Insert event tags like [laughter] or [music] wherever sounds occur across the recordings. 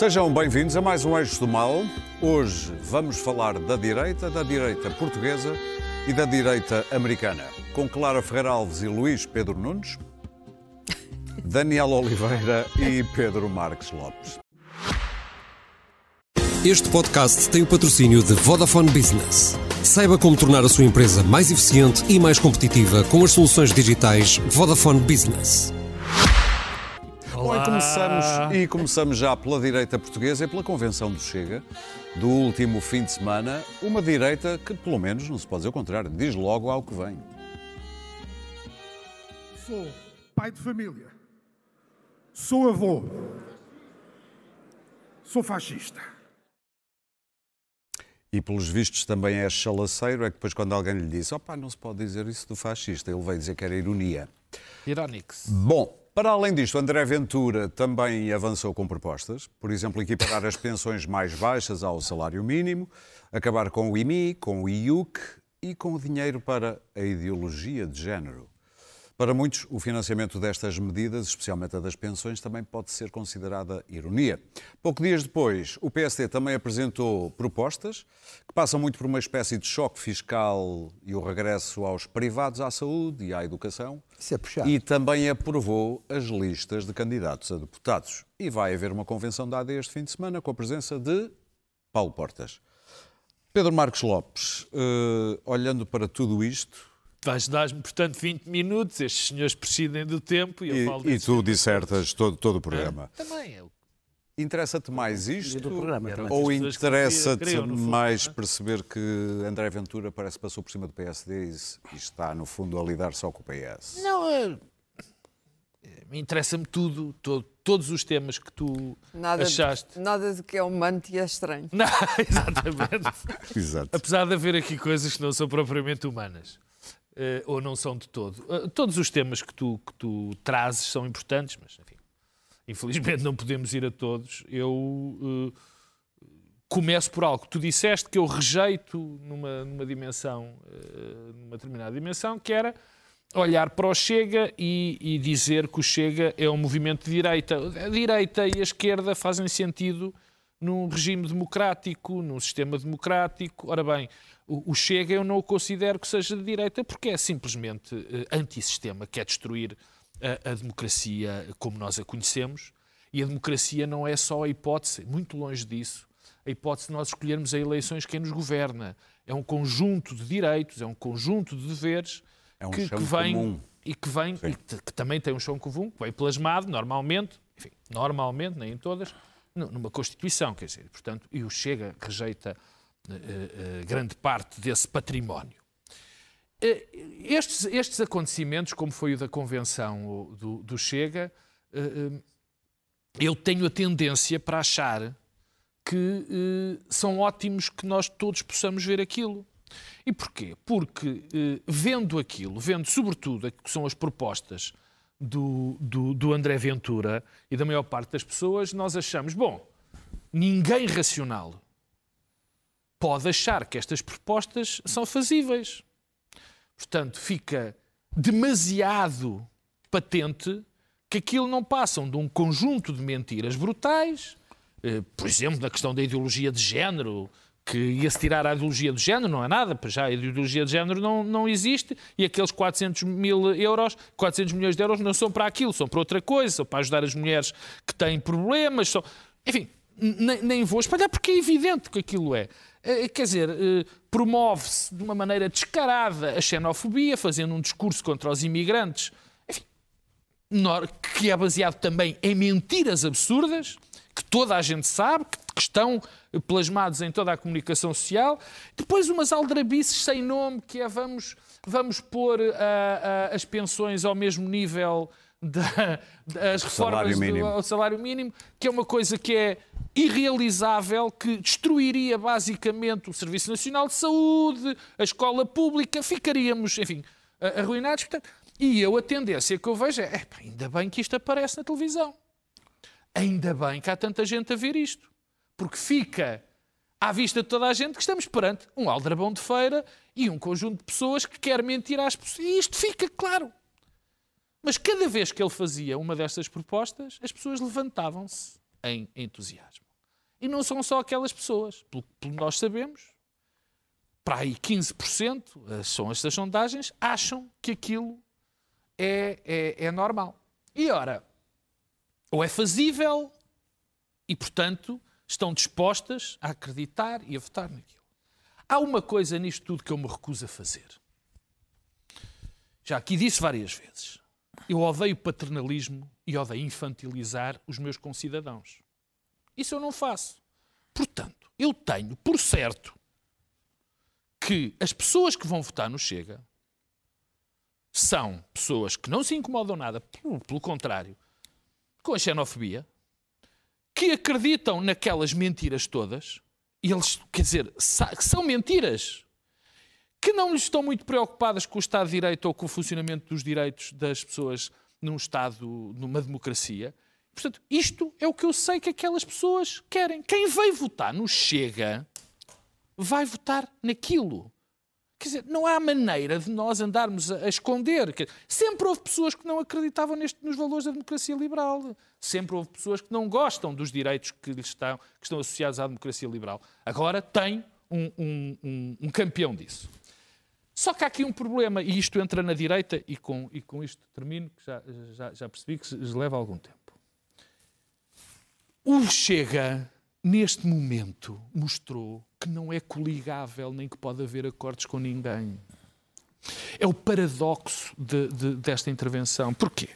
Sejam bem-vindos a mais um Eixo do Mal. Hoje vamos falar da direita, da direita portuguesa e da direita americana. Com Clara Ferreira Alves e Luís Pedro Nunes, [laughs] Daniel Oliveira e Pedro Marques Lopes. Este podcast tem o patrocínio de Vodafone Business. Saiba como tornar a sua empresa mais eficiente e mais competitiva com as soluções digitais Vodafone Business. Bom, e começamos, e começamos já pela direita portuguesa e pela convenção do Chega do último fim de semana. Uma direita que, pelo menos, não se pode dizer o contrário, diz logo ao que vem. Sou pai de família. Sou avô. Sou fascista. E pelos vistos também é chalaceiro, é que depois quando alguém lhe diz opá, não se pode dizer isso do fascista, ele veio dizer que era ironia. Ironix. Bom, para além disto, André Ventura também avançou com propostas, por exemplo, equiparar as pensões mais baixas ao salário mínimo, acabar com o IMI, com o IUC e com o dinheiro para a ideologia de género. Para muitos, o financiamento destas medidas, especialmente a das pensões, também pode ser considerada ironia. Pouco dias depois, o PSD também apresentou propostas que passam muito por uma espécie de choque fiscal e o regresso aos privados à saúde e à educação. Isso é puxado. E também aprovou as listas de candidatos a deputados. E vai haver uma convenção da AD este fim de semana com a presença de Paulo Portas. Pedro Marcos Lopes, eh, olhando para tudo isto, Vais dar-me, portanto, 20 minutos, estes senhores presidem do tempo e eu e, falo e tu tempo. dissertas todo, todo o programa. Também, eu. Interessa-te mais isto programa ou interessa-te mais é? perceber que André Ventura parece que passou por cima do PSD e está, no fundo, a lidar só com o PS? Não, é... é, Interessa-me tudo, todo- todos os temas que tu Nada, achaste. nada de que é humano e é estranho. [laughs] Não, [laughs] exatamente. Exato. Apesar de haver aqui coisas que não são propriamente humanas. Eh, ou não são de todo. Eh, todos os temas que tu, que tu trazes são importantes, mas enfim, infelizmente não podemos ir a todos. Eu eh, começo por algo que tu disseste que eu rejeito numa, numa dimensão, numa determinada dimensão, que era olhar para o Chega e, e dizer que o Chega é um movimento de direita. A direita e a esquerda fazem sentido num regime democrático, num sistema democrático. Ora bem, o, Chega eu não o considero que seja de direita porque é simplesmente eh, antissistema, quer destruir a, a democracia como nós a conhecemos. E a democracia não é só a hipótese, muito longe disso, a hipótese de nós escolhermos a eleições quem nos governa. É um conjunto de direitos, é um conjunto de deveres É um que, que vem comum. e que vem e que, que também tem um chão comum, que vem plasmado normalmente, enfim, normalmente, nem em todas, nu- numa Constituição, quer dizer, portanto, e o Chega rejeita grande parte desse património. Eh, Estes, estes acontecimentos, como foi o da convenção do, do Chega, eh, eh, eu tenho a tendência para achar que eh, são ótimos que nós todos possamos ver aquilo. E porquê? Porque eh, vendo aquilo, vendo sobretudo que são as propostas do, do, do André Ventura e da maior parte das pessoas, nós achamos, bom, ninguém racional pode achar que estas propostas são fazíveis. Portanto, fica demasiado patente que aquilo não passam de um conjunto de mentiras brutais, eh, por exemplo, na questão da ideologia de género, que ia-se tirar a ideologia de género, não é nada, para já a ideologia de género não, não existe, e aqueles 400 mil euros, 400 milhões de euros não são para aquilo, são para outra coisa, são para ajudar as mulheres que têm problemas, são... enfim, nem, nem vou espalhar porque é evidente que aquilo é. Eh, Quer dizer, eh, promove-se de uma maneira descarada a xenofobia, fazendo um discurso contra os imigrantes, enfim, que é baseado também em mentiras absurdas, que toda a gente sabe, que, estão plasmados em toda a comunicação social. Depois umas aldrabices sem nome, que é vamos, vamos pôr ah, ah, as pensões ao mesmo nível da- das Salário reformas do mínimo. ao salário mínimo, que é uma coisa que é irrealizável, que destruiria basicamente o Serviço Nacional de Saúde, a escola pública, ficaríamos, enfim, arruinados. Portanto, e eu a tendência que eu vejo é, "Epá, ainda bem que isto aparece na televisão. Ainda bem que há tanta gente a ver isto. Porque fica à vista de toda a gente que estamos perante um aldrabão de feira e um conjunto de pessoas que quer mentir às pessoas. E isto fica claro. Mas cada vez que ele fazia uma destas propostas, as pessoas levantavam-se em entusiasmo. E não são só aquelas pessoas. Pelo que nós sabemos, para aí 15%, eh, são estas sondagens, acham que aquilo é, é, é normal. E ora, ou é fazível e, portanto, estão dispostas a acreditar e a votar naquilo. Há uma coisa nisto tudo que eu me recuso a fazer. Já aqui disse várias vezes. Eu odeio paternalismo e odeio infantilizar os meus concidadãos. Isso eu não faço. Portanto, eu tenho por certo que as pessoas que vão votar no Chega são pessoas que não se incomodam nada, pelo contrário, com a xenofobia, que acreditam naquelas mentiras todas, e eles, quer dizer, são mentiras, que não estão muito preocupadas com o Estado de Direito ou com o funcionamento dos direitos das pessoas num Estado, numa democracia. Portanto, isto é o que eu sei que aquelas pessoas querem. Quem veio votar no Chega vai votar naquilo. Quer dizer, não há maneira de nós andarmos a, esconder. Sempre houve pessoas que não acreditavam neste, nos valores da democracia liberal. Sempre houve pessoas que não gostam dos direitos que, estão, que estão associados à democracia liberal. Agora tem um, um, um, um campeão disso. Só que há aqui um problema, e isto entra na direita, e com, e com isto termino, que já, já, já percebi que leva algum tempo. O Chega neste momento, mostrou que não é coligável nem que pode haver acordos com ninguém. É o paradoxo de, de, desta intervenção. Porquê?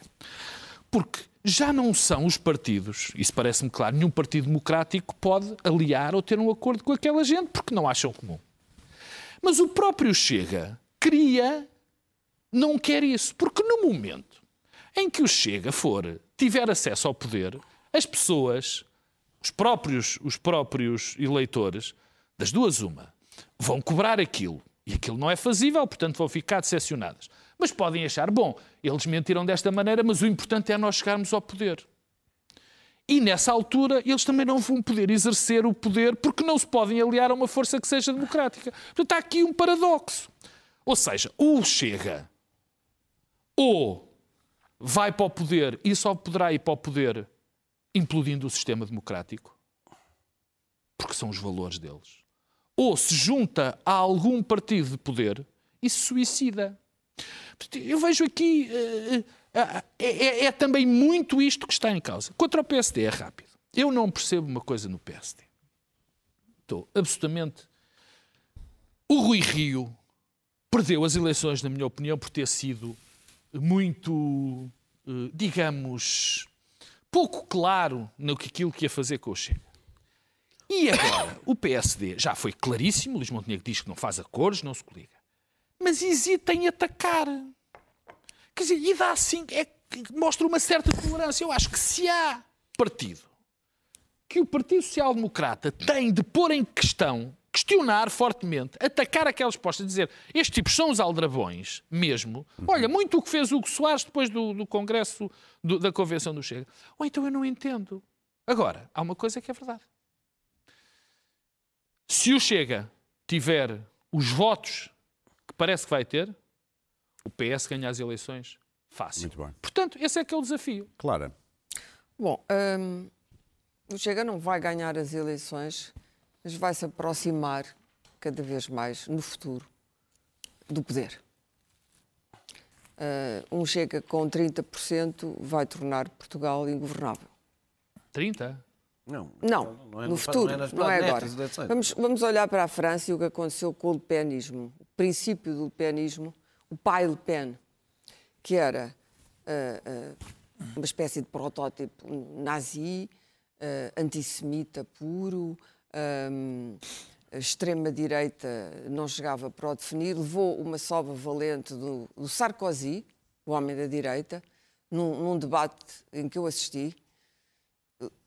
Porque já não são os partidos, isso parece-me claro, nenhum partido democrático pode aliar ou ter um acordo com aquela gente porque não acham comum. Mas o próprio Chega queria, não quer isso, porque no momento em que o Chega for, tiver acesso ao poder, as pessoas os próprios, os próprios eleitores, das duas uma, vão cobrar aquilo. E aquilo não é fazível, portanto vão ficar decepcionadas. Mas podem achar, bom, eles mentiram desta maneira, mas o importante é nós chegarmos ao poder. E nessa altura eles também não vão poder exercer o poder porque não se podem aliar a uma força que seja democrática. Portanto, há aqui um paradoxo. Ou seja, ou chega, ou vai para o poder e só poderá ir para o poder implodindo o sistema democrático, porque são os valores deles, ou se junta a algum partido de poder e se suicida. Eu vejo aqui. Uh, é, é, também muito isto que está em causa. Contra o PSD é rápido. Eu não percebo uma coisa no PSD. Estou absolutamente. O Rui Rio perdeu as eleições, na minha opinião, por ter sido muito, digamos, pouco claro no que aquilo que ia fazer com o Chega. E agora, o PSD já foi claríssimo, Luís Montenegro diz que não faz acordos, não se coliga. Mas hesita em atacar. Quer dizer, e dá assim, é, mostra uma certa tolerância. Eu acho que se há partido que o Partido Social Democrata tem de pôr em questão questionar fortemente, atacar aquelas postas, dizer estes tipos são os aldrabões mesmo. Olha, muito o que fez Hugo Soares depois do, do Congresso do, da Convenção do Chega. Ou então eu não entendo. Agora, há uma coisa que é verdade. Se o Chega tiver os votos que parece que vai ter, o PS ganha as eleições fácil. Muito bem. Portanto, esse é que é o desafio. Clara. Bom, hum, o Chega não vai ganhar as eleições mas vai se aproximar cada vez mais no futuro do poder. Uh, um chega com 30% vai tornar Portugal ingovernável. 30? Não, não, não é no, no futuro, não é, não é agora. Vamos, vamos olhar para a França e o que aconteceu com o Le Penismo, o princípio do Le Penismo, o pai Le Pen, que era uh, uh, uma espécie de protótipo nazi, antissemita puro, um, extrema-direita não chegava para o definir, levou uma sova valente do, do Sarkozy, o homem da direita, num, num, debate em que eu assisti,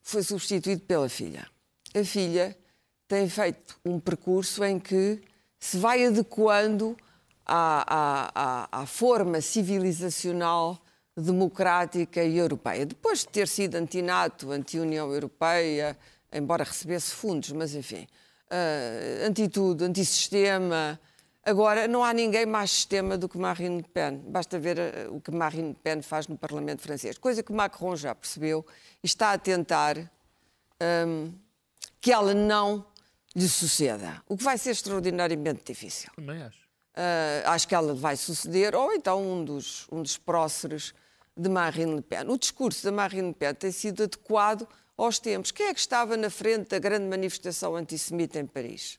foi substituído pela filha. A filha tem feito um percurso em que se vai adequando à, à, à, forma civilizacional democrática e europeia. Depois de ter sido anti-NATO, anti-União Europeia, embora recebesse fundos, mas enfim, uh, antitudo, antissistema. Agora, não há ninguém mais sistema do que Marine Le Pen. Basta ver uh, o que Marine Le Pen faz no Parlamento francês. Coisa que Macron já percebeu e está a tentar um, que ela não lhe suceda. O que vai ser extraordinariamente difícil. Também acho. Uh, acho que ela vai suceder, ou então um dos, um dos próceres de Marine Le Pen. O discurso da Marine Le Pen tem sido adequado aos tempos. Quem é que estava na frente da grande manifestação antissemita em Paris?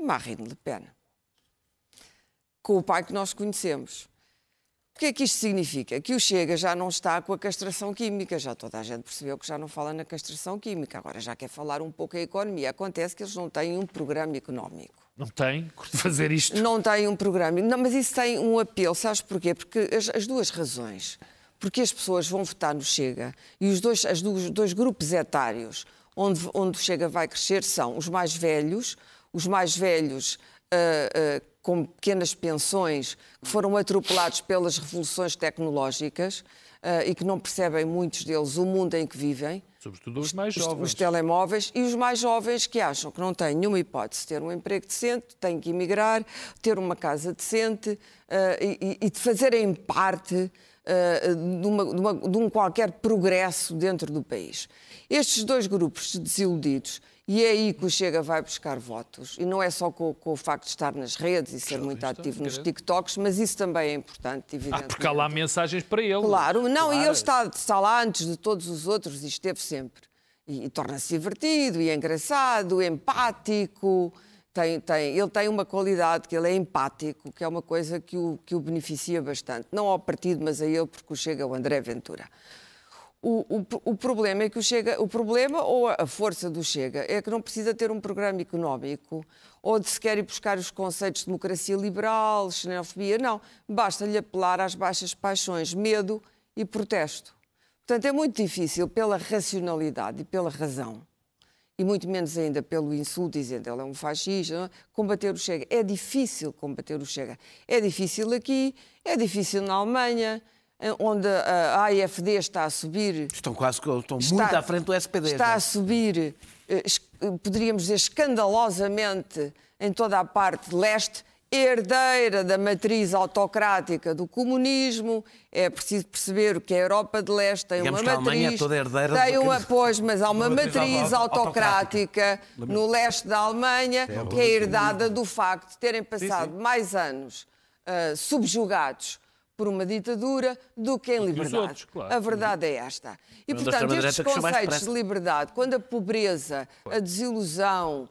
Marine Le Pen. Com o pai que nós conhecemos. O que é que isto significa? Que o Chega já não está com a castração química, já toda a gente percebeu que já não fala na castração química, agora já quer falar um pouco em economia. Acontece que eles não têm um programa económico. Não de fazer isto? Não têm um programa. Não, mas isso tem um apelo, sabes porquê? Porque as, as duas razões. Porque as pessoas vão votar no Chega e os dois, as dois, dois grupos etários onde, onde o Chega vai crescer são os mais velhos, os mais velhos uh, uh, com pequenas pensões que foram atropelados pelas revoluções tecnológicas uh, e que não percebem muitos deles o mundo em que vivem. Sobretudo os mais jovens. Os, telemóveis e os mais jovens que acham que não têm nenhuma hipótese de ter um emprego decente, têm que emigrar, ter uma casa decente uh, e, e, de fazerem parte de, uma, de, uma, de um qualquer progresso dentro do país. Estes dois grupos de desiludidos e é aí que o Chega vai buscar votos. E não é só com, com o facto de estar nas redes e ser muito ativo nos TikToks, mas isso também é importante, evidentemente. Ah, porque há lá mensagens para ele. Claro, não, claro. e ele está, está lá antes de todos os outros e esteve sempre. E, e torna-se divertido, e é engraçado, empático. Tem, tem, ele tem uma qualidade que ele é empático, que é uma coisa que o, que o beneficia bastante. Não ao partido, mas a ele, porque o chega o André Ventura. O, o, o, problema é que o Chega, o problema ou a força do Chega é que não precisa ter um programa económico ou de sequer ir buscar os conceitos de democracia liberal, xenofobia, não. Basta-lhe apelar às baixas paixões, medo e protesto. Portanto, é muito difícil pela racionalidade e pela razão, e muito menos ainda pelo insulto, dizendo ele é um fascista, combater o Chega. É difícil combater o Chega. É difícil aqui, é difícil na Alemanha, onde a AFD está a subir. Estão quase estão está, muito à frente do SPD. Está já. a subir, eh, poderíamos dizer, escandalosamente em toda a parte leste, herdeira da matriz autocrática do comunismo. É preciso perceber que a Europa de Leste tem Digamos uma matriz. A Alemanha é toda herdeira tem uma, pois, mas há uma, uma matriz autocrática, no leste da Alemanha, que é herdada do facto de terem passado sim, sim. mais anos uh, subjugados por uma ditadura do que em liberdade. Outros, claro. A verdade é esta. E, portanto, estes conceitos de liberdade, quando a pobreza, a desilusão,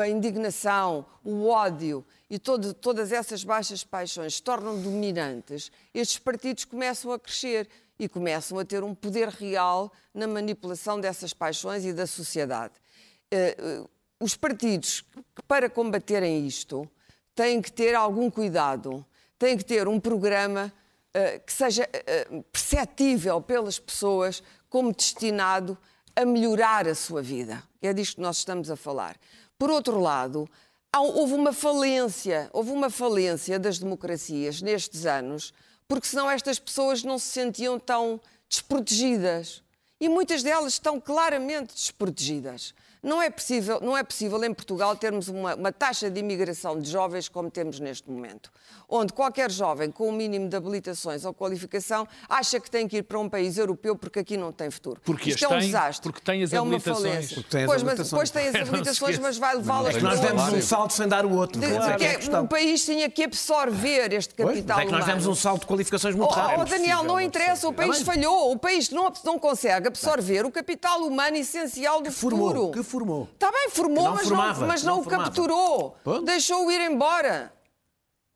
a indignação, o ódio e todo, todas essas baixas paixões se tornam dominantes, estes partidos começam a crescer e começam a ter um poder real na manipulação dessas paixões e da sociedade. Eh, os partidos, para combaterem isto, têm que ter algum cuidado tem que ter um programa uh, que seja uh, perceptível pelas pessoas como destinado a melhorar a sua vida. É disto que nós estamos a falar. Por outro lado, houve uma falência, houve uma falência das democracias nestes anos, porque senão estas pessoas não se sentiam tão desprotegidas. E muitas delas estão claramente desprotegidas. Não é possível, não é possível em Portugal termos uma, uma taxa de imigração de jovens como temos neste momento, onde qualquer jovem com o um mínimo de habilitações ou qualificação acha que tem que ir para um país europeu porque aqui não tem futuro. Porque Isto é um tem, desastre. Porque tem as é habilitações. Porque tem as pois. Mas, depois tem as [laughs] habilitações, mas vai levá-las para Nós demos um salto sem dar o outro. De, claro. é o país tinha que absorver este capital pois, é que nós demos um salto de qualificações muito oh, rápido. Oh, Daniel, não interessa, o país falhou. O país não, não consegue absorver o capital humano essencial do que futuro. Formou. Está bem, formou, mas, formava, não, mas não, não o capturou. Deixou-o ir embora.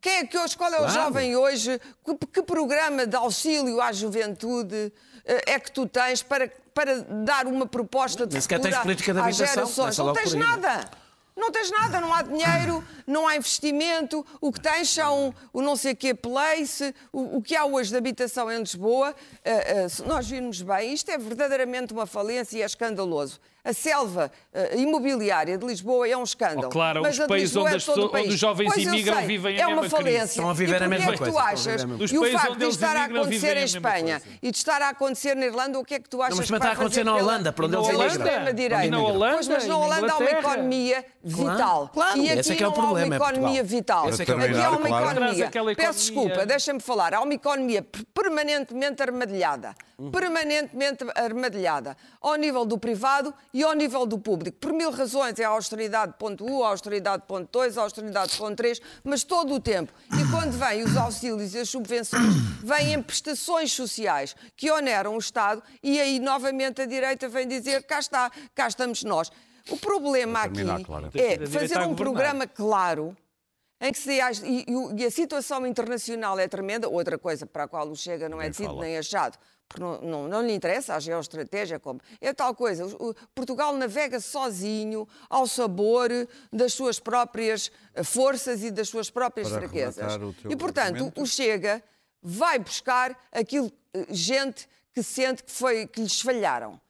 Quem é que hoje, qual é o claro. jovem hoje? Que, que, programa de auxílio à juventude eh, é que tu tens para, para dar uma proposta de futuro tens política de habitação, gerações? Não tens nada. Não tens nada, não há dinheiro, não há investimento, o que tens são o não sei quê place, o, o que há hoje de habitação em Lisboa, uh, uh, se nós virmos bem, isto é verdadeiramente uma falência e é escandaloso. A selva uh, imobiliária de Lisboa é um escândalo. Oh, claro, mas os países onde, é todo onde os jovens pois imigram vivem é a mesma uma falência. Crise. Estão a viver a mesma coisa. é que tu achas? E o facto de estar a acontecer em Espanha e de estar a acontecer na Irlanda, o que é que tu achas não, mas que vai a acontecer na Holanda, para onde eles imigram. Direita. na Holanda, pois, mas na Holanda há uma economia vital. Claro, e aqui esse é é o não problema, há uma é economia vital. Esse que o aqui há uma problema, claro. economia. Peço desculpa, deixa-me falar. Há uma economia permanentemente armadilhada. Uhum. Permanentemente armadilhada. Ao nível do privado e ao nível do público. Por mil razões. É a austeridade ponto 1, a austeridade ponto 2, a austeridade ponto 3, mas todo o tempo. E quando vêm os auxílios e as subvenções, vêm em prestações sociais que oneram o Estado e aí novamente a direita vem dizer cá está, cá estamos nós. O problema terminar, aqui Clara. é fazer um programa claro em que se age- e, e e a situação internacional é tremenda, outra coisa para a qual o Chega não é decidido fala. nem achado, porque não, não, não lhe interessa a geoestratégia, como é tal coisa. O- o- Portugal navega sozinho ao sabor das suas próprias eh, forças e das suas próprias Para fraquezas. E, portanto, argumento. o Chega vai buscar aquilo, eh, gente que sente que, foi, que lhes falharam.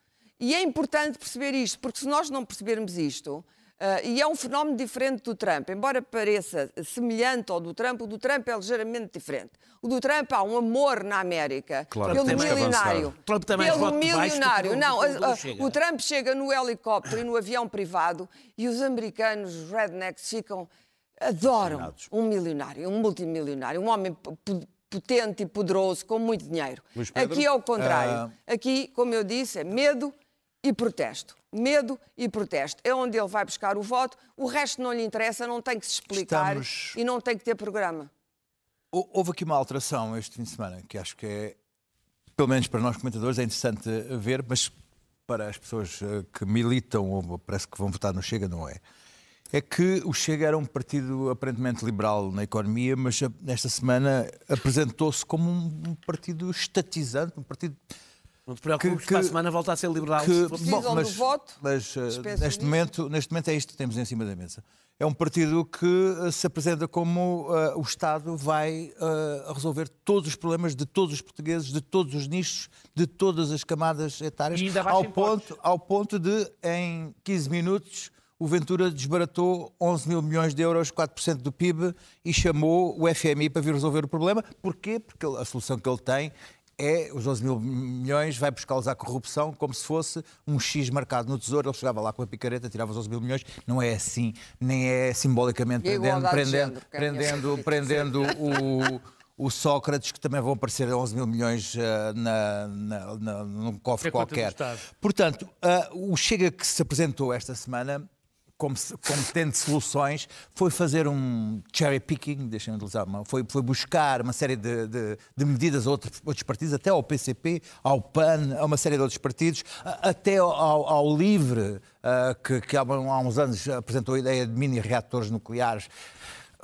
E é importante perceber isto, porque se nós não percebermos isto, ah, e é um fenómeno diferente do Trump, embora pareça semelhante ao do Trump, o do Trump é ligeiramente diferente. O do Trump há um amor na América Claro, pelo milionário. Trump mais Pelo milionário. o- Não, Chega. o Trump chega no helicóptero e no avião privado e os americanos, os rednecks, ficam. adoram um milionário, um multimilionário, um homem potente e poderoso, com muito dinheiro. Pedro? Aqui é o contrário. Aqui, como eu disse, é medo e protesto. Medo e protesto. É onde ele vai buscar o voto. O resto não lhe interessa, não tem que se explicar Estamos- e não tem que ter programa. Hou- Houve aqui uma alteração este fim de semana que acho que é, pelo menos para nós comentadores, é interessante ver, mas para as pessoas eh, que militam ou parece que vão votar no Chega, não é. É que o Chega era um partido aparentemente liberal na economia, mas eh, nesta semana apresentou-se como um partido estatizante, um partido Não te preocupes, Que- para a que- semana volta a ser liberal. que, se Precisam do voto, mas penso neste momento, neste momento é isto que temos em cima da mesa. É um partido que eh, se apresenta como eh, o Estado vai resolver todos os problemas de todos os portugueses, de todos os nichos, de todas as camadas etárias, ao ponto, ao ponto de, em 15 minutos, o Ventura desbaratou 11 mil milhões de euros, 4% do PIB, e chamou o FMI para vir resolver o problema. Porquê? Porque a solução que ele tem é os 11 mil milhões, vai buscá-los à corrupção como se fosse um X marcado no tesouro. Ele chegava lá com a picareta, tirava os 11 mil milhões. Não é assim, nem é simbolicamente E prendendo, prendendo, é minha prendendo, prendendo [laughs] o, o Sócrates, que também vão aparecer 11 mil milhões eh, na, na, na- num cofre É qualquer. Portanto, ah, o Chega que se apresentou esta semana como, tendo soluções, foi fazer um cherry picking, deixem-me utilizar foi, foi buscar uma série de, de- de medidas a outros, outros partidos, até ao PCP, ao PAN, a uma série de outros partidos, até ao, ao LIVRE, ah, que, que há, uns anos apresentou a ideia de mini-reatores nucleares.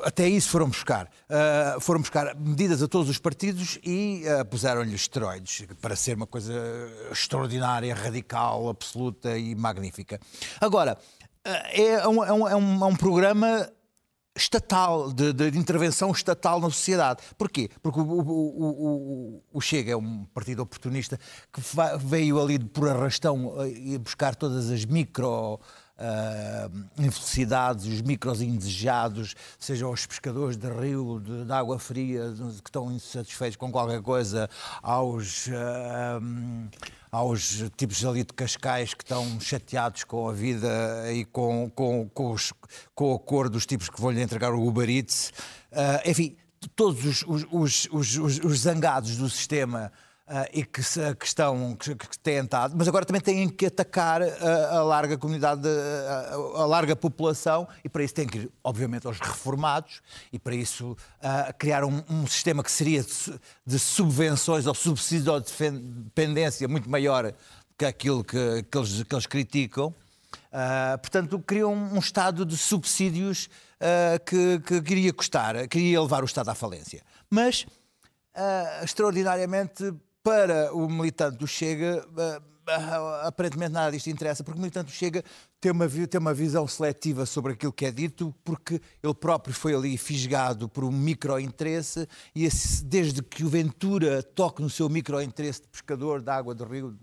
Até isso foram buscar. Ah, foram buscar medidas a todos os partidos e ah, puseram-lhe esteroides para ser uma coisa extraordinária, radical, absoluta e magnífica. Agora, é um, é um- é um- é um programa estatal, de, de intervenção estatal na sociedade. Porquê? Porque o, o- o- o- Chega é um partido oportunista que veio ali por arrastão eh, e buscar todas as micro ah, infelicidades, os micros indesejados, sejam os pescadores de rio, de, de água fria, que estão insatisfeitos com qualquer coisa, aos, ah, aos tipos ali de Cascais que estão chateados com a vida e com, com, com, os- com a cor dos tipos que vão-lhe entregar o Uber Eats. Ah, enfim, todos os, os- os- os- os- os zangados do sistema ah, e que, que estão, que, que têm estado, mas agora também têm que atacar ah, a larga comunidade, ah, a larga população, e para isso têm que ir, obviamente, aos reformados, e para isso ah, criar um, um sistema que seria de, de subvenções ou subsídio ou defen- dependência muito maior que aquilo que, que, eles, que eles criticam. Ah, portanto, criam um estado de subsídios que, que queria custar, queria levar o Estado à falência. Mas, ah, extraordinariamente, para o militante do Chega, ah, ah, aparentemente nada disto interessa, porque o militante do Chega tem uma, tem uma visão seletiva sobre aquilo que é dito, porque ele próprio foi ali fisgado por um micro-interesse e esse- desde que o Ventura toque no seu micro-interesse de pescador da água do rio,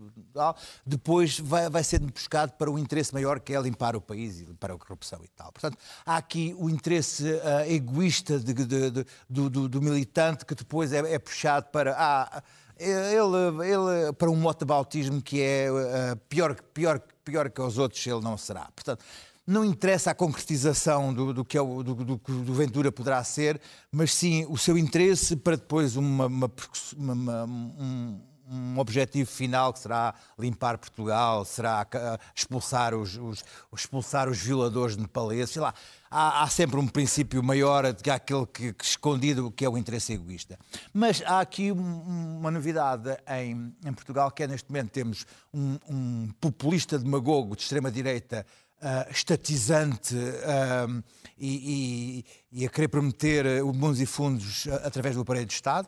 depois vai, vai sendo buscado para um interesse maior que é limpar o país e limpar a corrupção e tal. Portanto, há aqui o interesse ah, egoísta de- de- de- do, do- do militante que depois é, é puxado para. ah, ele, ele para um mote de bautismo que é ah, pior, pior, pior que os outros, ele não será. Portanto, não interessa a concretização do, do que é o, do, do, do, Ventura poderá ser, mas sim o seu interesse para depois uma, uma, uma, um, um objetivo final que será limpar Portugal, será expulsar os, os expulsar os violadores nepaleses, sei lá. Há, há, sempre um princípio maior do que aquele que, que, escondido, que é o interesse egoísta. Mas há aqui um, uma novidade em, em, Portugal, que é neste momento temos um, um populista demagogo de extrema-direita uh, estatizante uh, e, e, e, a querer prometer mundos e fundos através do aparelho de Estado,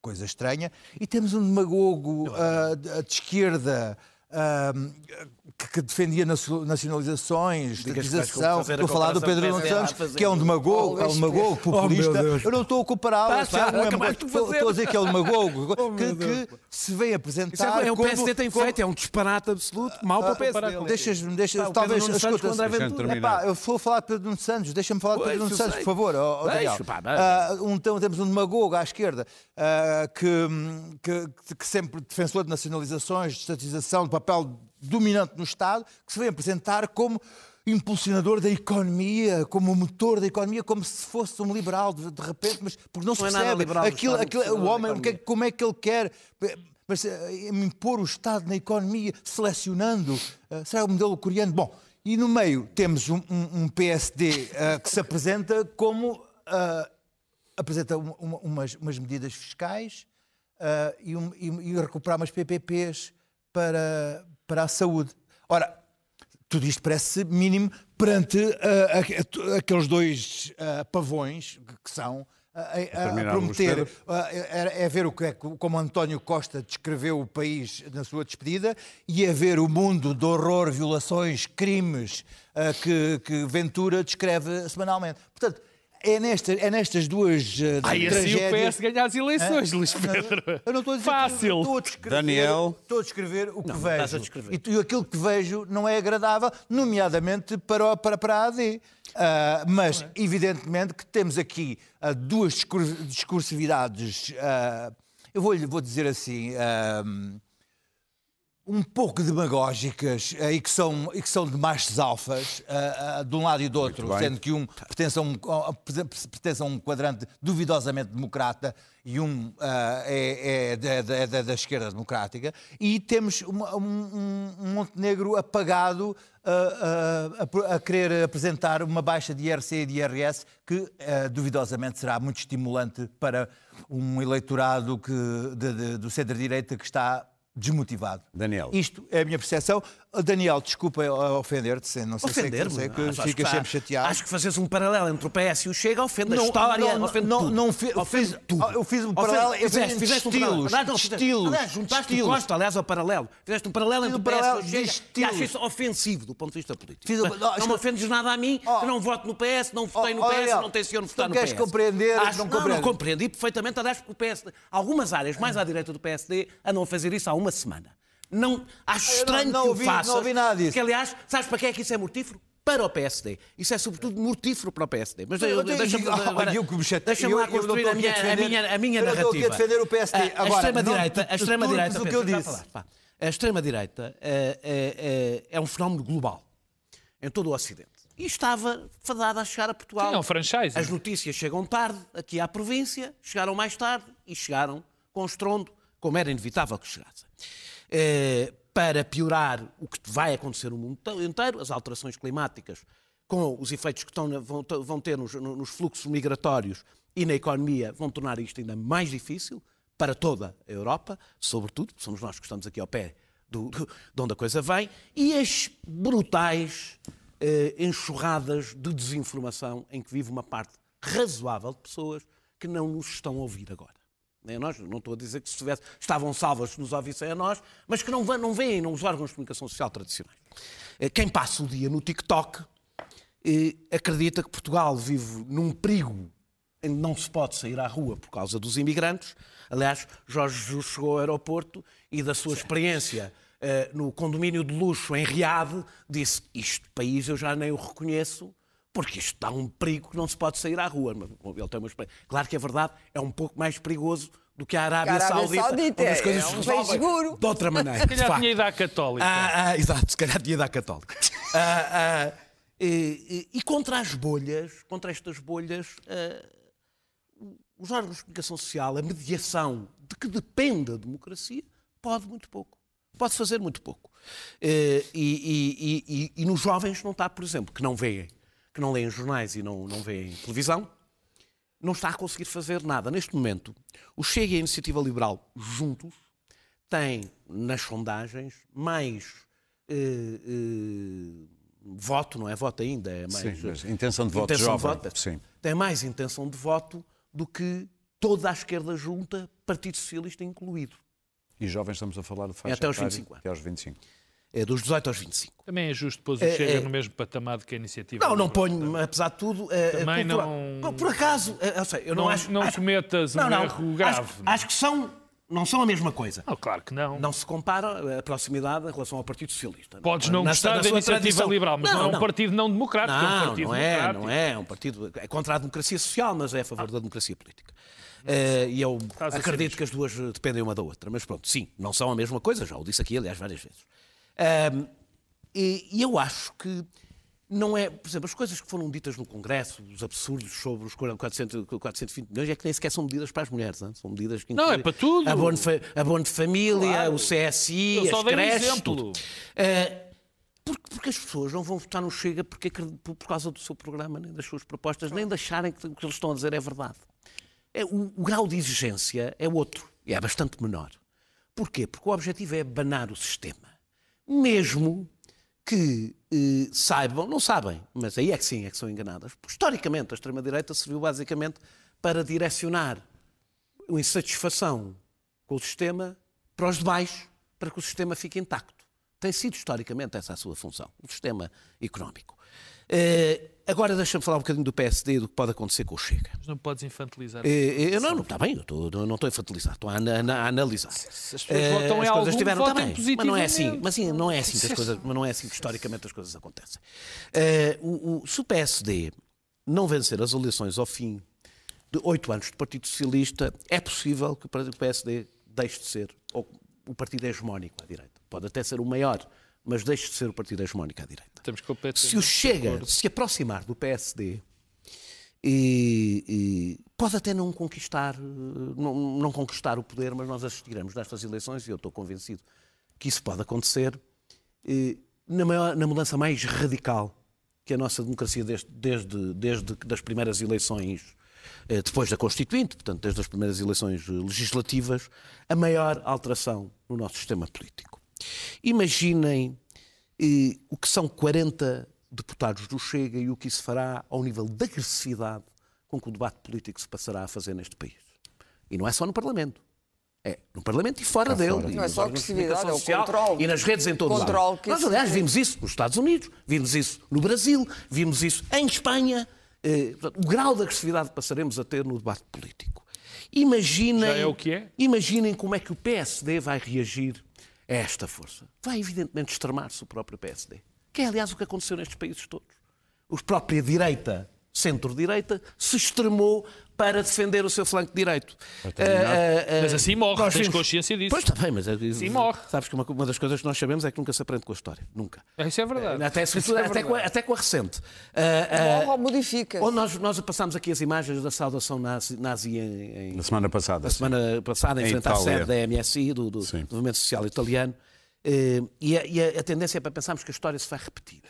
coisa estranha, e temos um demagogo uh, de esquerda que, defendia nacionalizações, estatização. Estou a falar do Pedro Nuno Santos, que é um demagogo, é um demagogo populista. Oh, eu não estou a compará-lo. Estou a dizer que é um demagogo [laughs] que, se vem apresentar. É o PSD tem feito, é um disparate absoluto, mau para o PSD. Deixas-me, deixa, talvez, escuta, eu vou falar de Pedro Nuno Santos, deixa-me falar de Pedro Nuno Santos, por favor. Então temos um demagogo à esquerda que sempre defensor de nacionalizações, de estatização, de papel dominante no Estado, que se vem apresentar como impulsionador da economia, como motor da economia, como se fosse um liberal de, de repente, mas porque não, não se é percebe aquilo, aquilo, o homem, que, como é que ele quer mas, uh, impor o Estado na economia, selecionando, uh, será o modelo coreano? Bom, e no meio temos um, um, um PSD uh, eh, que se apresenta como apresenta uma, umas, umas, medidas fiscais e, um, e, e recuperar umas PPPs para, para a saúde. Ora, tudo isto parece mínimo perante uh, aqueles dois uh, pavões que são a, a, a prometer é, ver o que é, como António Costa descreveu o país na sua despedida e é ver o mundo de horror, violações, crimes que, que Ventura descreve semanalmente. Portanto, é, nesta, é nestas duas uh, Ai, tragédias... assim o PS ganha as eleições, Luís Pedro. Eu não estou a dizer Fácil. Estou a descrever, Daniel. Estou a descrever o que não, vejo. E, e aquilo que vejo não é agradável, nomeadamente para, para, para a AD. Uh, ah, mas, é. evidentemente, que temos aqui uh, duas discursividades, uh, eu vou, vou dizer assim, um pouco demagógicas uh, e, que são, e que são de machos alfas, uh, uh, de um lado e do outro, sendo que um pertence a um, pertence a um quadrante duvidosamente democrata e um é, é, da, é da, da, esquerda democrática, e temos uma, um, um, Montenegro apagado a, a, querer apresentar uma baixa de IRC e de IRS que duvidosamente será muito estimulante para um eleitorado que, de, de, do centro-direita que está desmotivado. Daniel. Isto é a minha percepção. Daniel, desculpa ofender-te, não sei ofender se, é que ficas sempre chateado. Acho que fazes um paralelo entre o PS e o Chega, ofende não, a história, não, ofende não, tudo. Não, fi, fiz, tudo. Eu fiz um paralelo entre fizeste, fizeste estilos. Um paralelo. estilos. Aliás, juntaste estilos. o Costa, aliás, ao paralelo. Fizeste um paralelo entre o PS e o Chega e acho isso ofensivo do ponto de vista político. Fiz, não, não me ofendes nada a mim, oh, que não voto no PS, não votei no oh, PS, não tenciono votar no PS. queres compreender, não compreendo. Não, compreendi perfeitamente, aliás, porque o PS, algumas áreas mais à direita do PSD andam a fazer isso há uma semana. Não, acho estranho não, não ouvi, que o faça. Não ouvi nada disso. Que, aliás, sabes para que é que isso é mortífero? Para o PSD. Isso é sobretudo mortífero para o PSD. Mas deixa-me deixa lá construir a minha, a minha, a minha narrativa. Eu estou aqui a defender o PSD. A, a extrema-direita... A extrema-direita... que eu disse. A extrema-direita é, é, é, é um fenómeno global. Em todo o Ocidente. E estava fadada a chegar a Portugal. Sim, é um franchise. As notícias chegam tarde aqui à província, chegaram mais tarde e chegaram com estrondo, como era inevitável que chegassem. Eh, para piorar o que vai acontecer no mundo inteiro, as alterações climáticas, com os efeitos que estão, vão, ter nos, nos fluxos migratórios e na economia, vão tornar isto ainda mais difícil para toda a Europa, sobretudo, somos nós que estamos aqui ao pé do, do, de onde a coisa vem, e as brutais eh, enxurradas de desinformação em que vive uma parte razoável de pessoas que não nos estão a ouvir agora nem a nós, não estou a dizer que se tivesse, estavam salvas se nos ouvissem a nós, mas que não, não veem nos órgãos de comunicação social tradicionais. Eh, quem passa o dia no TikTok eh, acredita que Portugal vive num perigo em que não se pode sair à rua por causa dos imigrantes. Aliás, Jorge Jesus chegou ao aeroporto e da sua experiência eh, no condomínio de luxo em Riad disse: Este país eu já nem o reconheço porque isto dá um perigo que não se pode sair à rua. Ele tem uma Claro que a verdade é um pouco mais perigoso do que a Arábia, a Arábia Saudita, Saudita, onde as coisas é um se resolvem seguro. de outra maneira. Se calhar tinha ido à católica. Ah, ah, exato, se calhar tinha ido à católica. [laughs] ah, ah, E, e, e, contra as bolhas, contra estas bolhas, os órgãos de comunicação social, a mediação de que depende a democracia, pode muito pouco. Pode fazer muito pouco. Uh, e, e, nos jovens não está, por exemplo, que não veem, que não leem jornais e não, não veem televisão, não está a conseguir fazer nada. Neste momento, o Chega e a Iniciativa Liberal juntos têm, nas sondagens, mais eh, eh, voto, não é voto ainda, é mais. Sim, mas intenção de voto intenção jovem. De voto, sim. Tem mais intenção de voto do que toda a esquerda junta, Partido Socialista incluído. E jovens estamos a falar de faixa é até aos 25 anos. Até aos 25. É dos 18 aos 25. Também é justo pôr o é, Chega é, no mesmo patamar que a iniciativa. Não, não ponho, apesar de tudo. É, Também não. Por, acaso, é, eu, sei, eu não, não acho. Não acho, cometas um não, erro grave. Acho, acho que são não são a mesma coisa. Oh, claro que não. Não se compara a proximidade em relação ao Partido Socialista. Podes não na, gostar na da iniciativa tradição. liberal, mas não, não, é um partido não democrático. Não, é um não é, não é. É um partido é contra a democracia social, mas é a favor ah. da democracia política. Uh, e eu acredito que as duas dependem uma da outra. Mas pronto, sim, não são a mesma coisa, já o disse aqui, aliás, várias vezes. Uh, e, e eu acho que não é, por exemplo, as coisas que foram ditas no Congresso, os absurdos sobre os 400, 420 milhões, é que nem sequer são medidas para as mulheres, não? são medidas que Não, é para tudo. Abono, abono de família, claro. o CSI, Eu as creches, um tudo. Uh, porque, porque, as pessoas não vão votar no Chega porque, por, por causa do seu programa, nem das suas propostas, nem de acharem que o que eles estão a dizer é verdade. É, o, o grau de exigência é outro, e é bastante menor. Porquê? Porque o objetivo é banar o sistema. Mesmo que eh, saibam, não sabem, mas aí é que sim, é que são enganadas. Historicamente, a extrema-direita serviu basicamente para direcionar a insatisfação com o sistema para os de baixo, para que o sistema fique intacto. Tem sido historicamente essa a sua função, o sistema económico. Uh, agora deixa-me falar um bocadinho do PSD e do que pode acontecer com o Chega. Mas não podes infantilizar. Uh, não, não, está bem, eu estou, não estou a infantilizar, estou a, a, a analisar. Se as pessoas uh, votam as em coisas tiveram também, mas não é assim, mas assim, não é assim que as coisas, mas não é assim que historicamente as coisas acontecem. o, o, se o PSD não vencer as eleições ao fim de oito anos de Partido Socialista, é possível que o PSD deixe de ser ou, o partido hegemónico à direita. Pode até ser o maior mas deixe de ser o partido hegemónico à direita. Se o Chega se aproximar do PSD, e, e, pode até não conquistar, não, não, conquistar o poder, mas nós assistiremos nestas eleições, e eu estou convencido que isso pode acontecer, e, na, maior, na, mudança mais radical que a nossa democracia desde, desde, desde das primeiras eleições, eh, depois da Constituinte, portanto, desde as primeiras eleições legislativas, a maior alteração no nosso sistema político. Imaginem eh, o que são 40 deputados do Chega e o que isso fará ao nível de agressividade com que o debate político se passará a fazer neste país. E não é só no Parlamento. É, no Parlamento e fora dele. Fora. E não é só agressividade, é o controle. E nas redes em todo o lado. Nós, aliás, vimos isso nos Estados Unidos, vimos isso no Brasil, vimos isso em Espanha. Eh, o grau de agressividade que passaremos a ter no debate político. Imaginem, Já é o que é? imaginem como é que o PSD vai reagir a esta força, vai evidentemente extremar-se o próprio PSD. Que é, aliás, o que aconteceu nestes países todos. Os própria direita, centro-direita, se extremou para defender o seu flanco direito. Uh, uh, uh, mas assim morre, tens vimos... consciência disso. Pois está bem, mas assim morre. Sabes que uma, uma, das coisas que nós sabemos é que nunca se aprende com a história. Nunca. É, isso é verdade. Até, é até, com, a, até com a recente. Uh, uh, modifica. Onde nós, nós passámos aqui as imagens da saudação nazi, nazi em, em, Na semana passada. Na semana passada, em, em frente à sede da MSI, do, do, do Movimento Social Italiano. Uh, e, a, e a, tendência é para pensarmos que a história se vai repetir.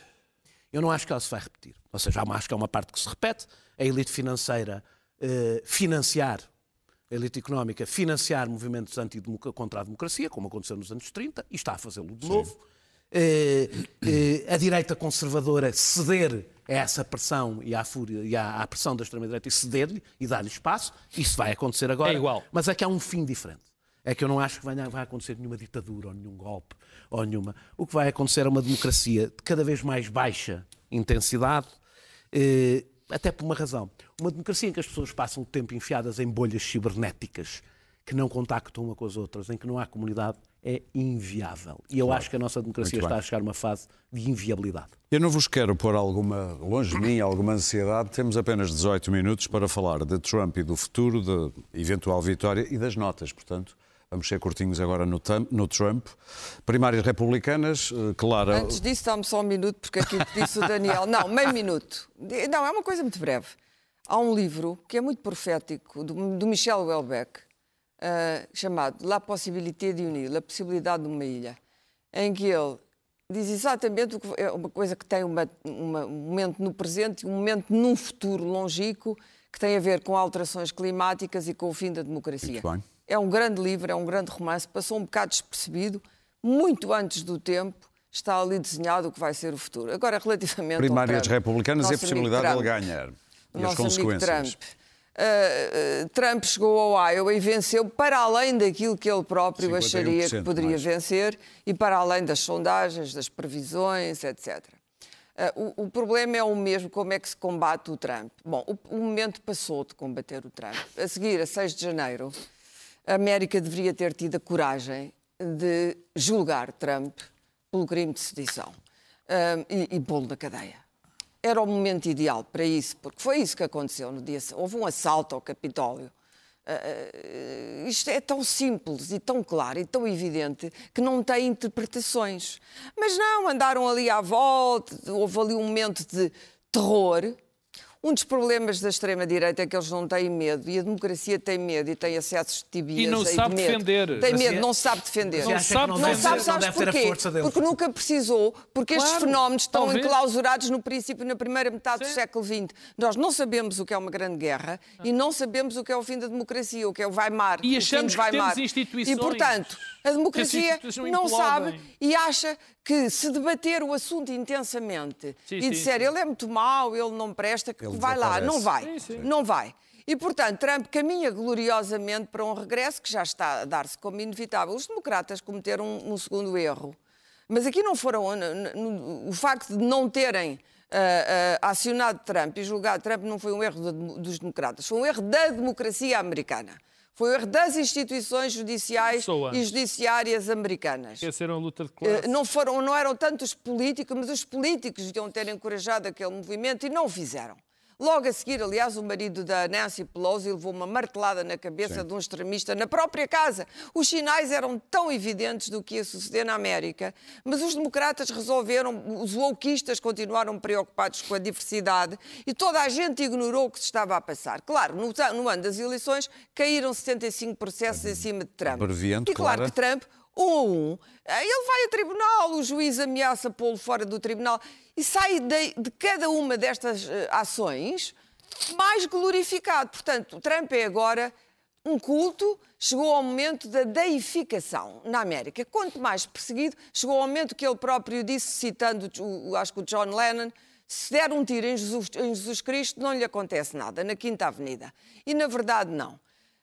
Eu não acho que ela se vai repetir. Ou seja, acho que há uma parte que se repete, a elite financeira uh, financiar, a elite económica financiar movimentos anti contra a democracia, como aconteceu nos anos 30, e está a fazê-lo de novo. Uh, a direita conservadora ceder a essa pressão e à, fúria, e à, à pressão da extrema-direita e ceder-lhe e dar-lhe espaço. Isso vai acontecer agora. É igual. Mas é que há um fim diferente é que eu não acho que vai, vai acontecer nenhuma ditadura ou nenhum golpe ou nenhuma. O que vai acontecer é uma democracia de cada vez mais baixa intensidade, eh, até por uma razão. Uma democracia em que as pessoas passam o tempo enfiadas em bolhas cibernéticas que não contactam uma com as outras, em que não há comunidade, é inviável. E eu claro. acho que a nossa democracia está a chegar a uma fase de inviabilidade. Eu não vos quero pôr alguma, longe de mim, alguma ansiedade. Temos apenas 18 minutos para falar de Trump e do futuro, da eventual vitória e das notas. Portanto, Vamos ser curtinhos agora no, no Trump. Primárias republicanas, eh, claro. Antes disso, dá-me só um minuto, porque aqui disse o Daniel. Não, meio minuto. Não, é uma coisa muito breve. Há um livro que é muito profético, do, do Michel Houellebecq, uh, chamado La Possibilité de Unir, a possibilidade de uma ilha, em que ele diz exatamente que é uma coisa que tem uma, uma, um momento no presente e um momento num futuro longínquo que tem a ver com alterações climáticas e com o fim da democracia. É um grande livro, é um grande romance, passou um bocado despercebido, muito antes do tempo, está ali desenhado o que vai ser o futuro. Agora, relativamente Primárias Trump, republicanas e a possibilidade de ele ganhar. E as consequências. Trump. Uh, uh, Trump chegou ao Iowa e venceu para além daquilo que ele próprio acharia que poderia mais. vencer e para além das sondagens, das previsões, etc. Uh, o, o, problema é o mesmo, como é que se combate o Trump. Bom, o, o, momento passou de combater o Trump. A seguir, a 6 de janeiro, a América deveria ter tido a coragem de julgar Trump pelo crime de sedição e, e pô-lo na cadeia era o momento ideal para isso, porque foi isso que aconteceu no dia. Houve um assalto ao Capitólio. Uh, isto é tão simples e tão claro e tão evidente que não tem interpretações. Mas não, andaram ali à volta, houve ali um momento de terror um dos problemas da extrema-direita é que eles não têm medo e a democracia tem medo e tem acessos de tibias e não sabe de defender. Tem medo, não sabe defender. Não sabe, não, não sabe, sabes porquê? Porque nunca precisou, porque claro, estes fenómenos estão talvez. enclausurados no princípio, na primeira metade Sim. do século XX. Nós não sabemos o que é uma grande guerra e não sabemos o que é o fim da democracia, o que é o Weimar. E achamos o fim de Weimar. que temos instituições. E, portanto, a democracia não sabe e acha que se debater o assunto intensamente sim, e disser sim, ele é muito mau, ele não presta, que ele vai lá, não vai, sim, não vai. E, portanto, Trump caminha gloriosamente para um regresso que já está a dar-se como inevitável. Os democratas cometeram um, um segundo erro. Mas aqui não foram. O facto de não terem uh, uh, acionado Trump e julgado Trump não foi um erro de, dos democratas, foi um erro da democracia americana. Foi o erro das instituições judiciais e judiciárias americanas. Esqueceram a luta de classe. Eh, não, foram, não eram tanto os políticos, mas os políticos deviam ter encorajado aquele movimento e não o fizeram. Logo a seguir, aliás, o marido da Nancy Pelosi levou uma martelada na cabeça Sim. de um extremista na própria casa. Os sinais eram tão evidentes do que ia suceder na América, mas os democratas resolveram, os wokeistas continuaram preocupados com a diversidade e toda a gente ignorou o que se estava a passar. Claro, no, no ano das eleições caíram 75 processos em cima de Trump. e claro que Trump um a um. Ele vai a tribunal, o juiz ameaça pô-lo fora do tribunal e sai de, de cada uma destas uh, ações mais glorificado. Portanto, Trump é agora um culto, chegou ao momento da deificação na América. Quanto mais perseguido, chegou ao momento que ele próprio disse, citando, o, acho que o John Lennon, se der um tiro em Jesus, em Jesus Cristo, não lhe acontece nada, na Quinta Avenida. E, na verdade, não.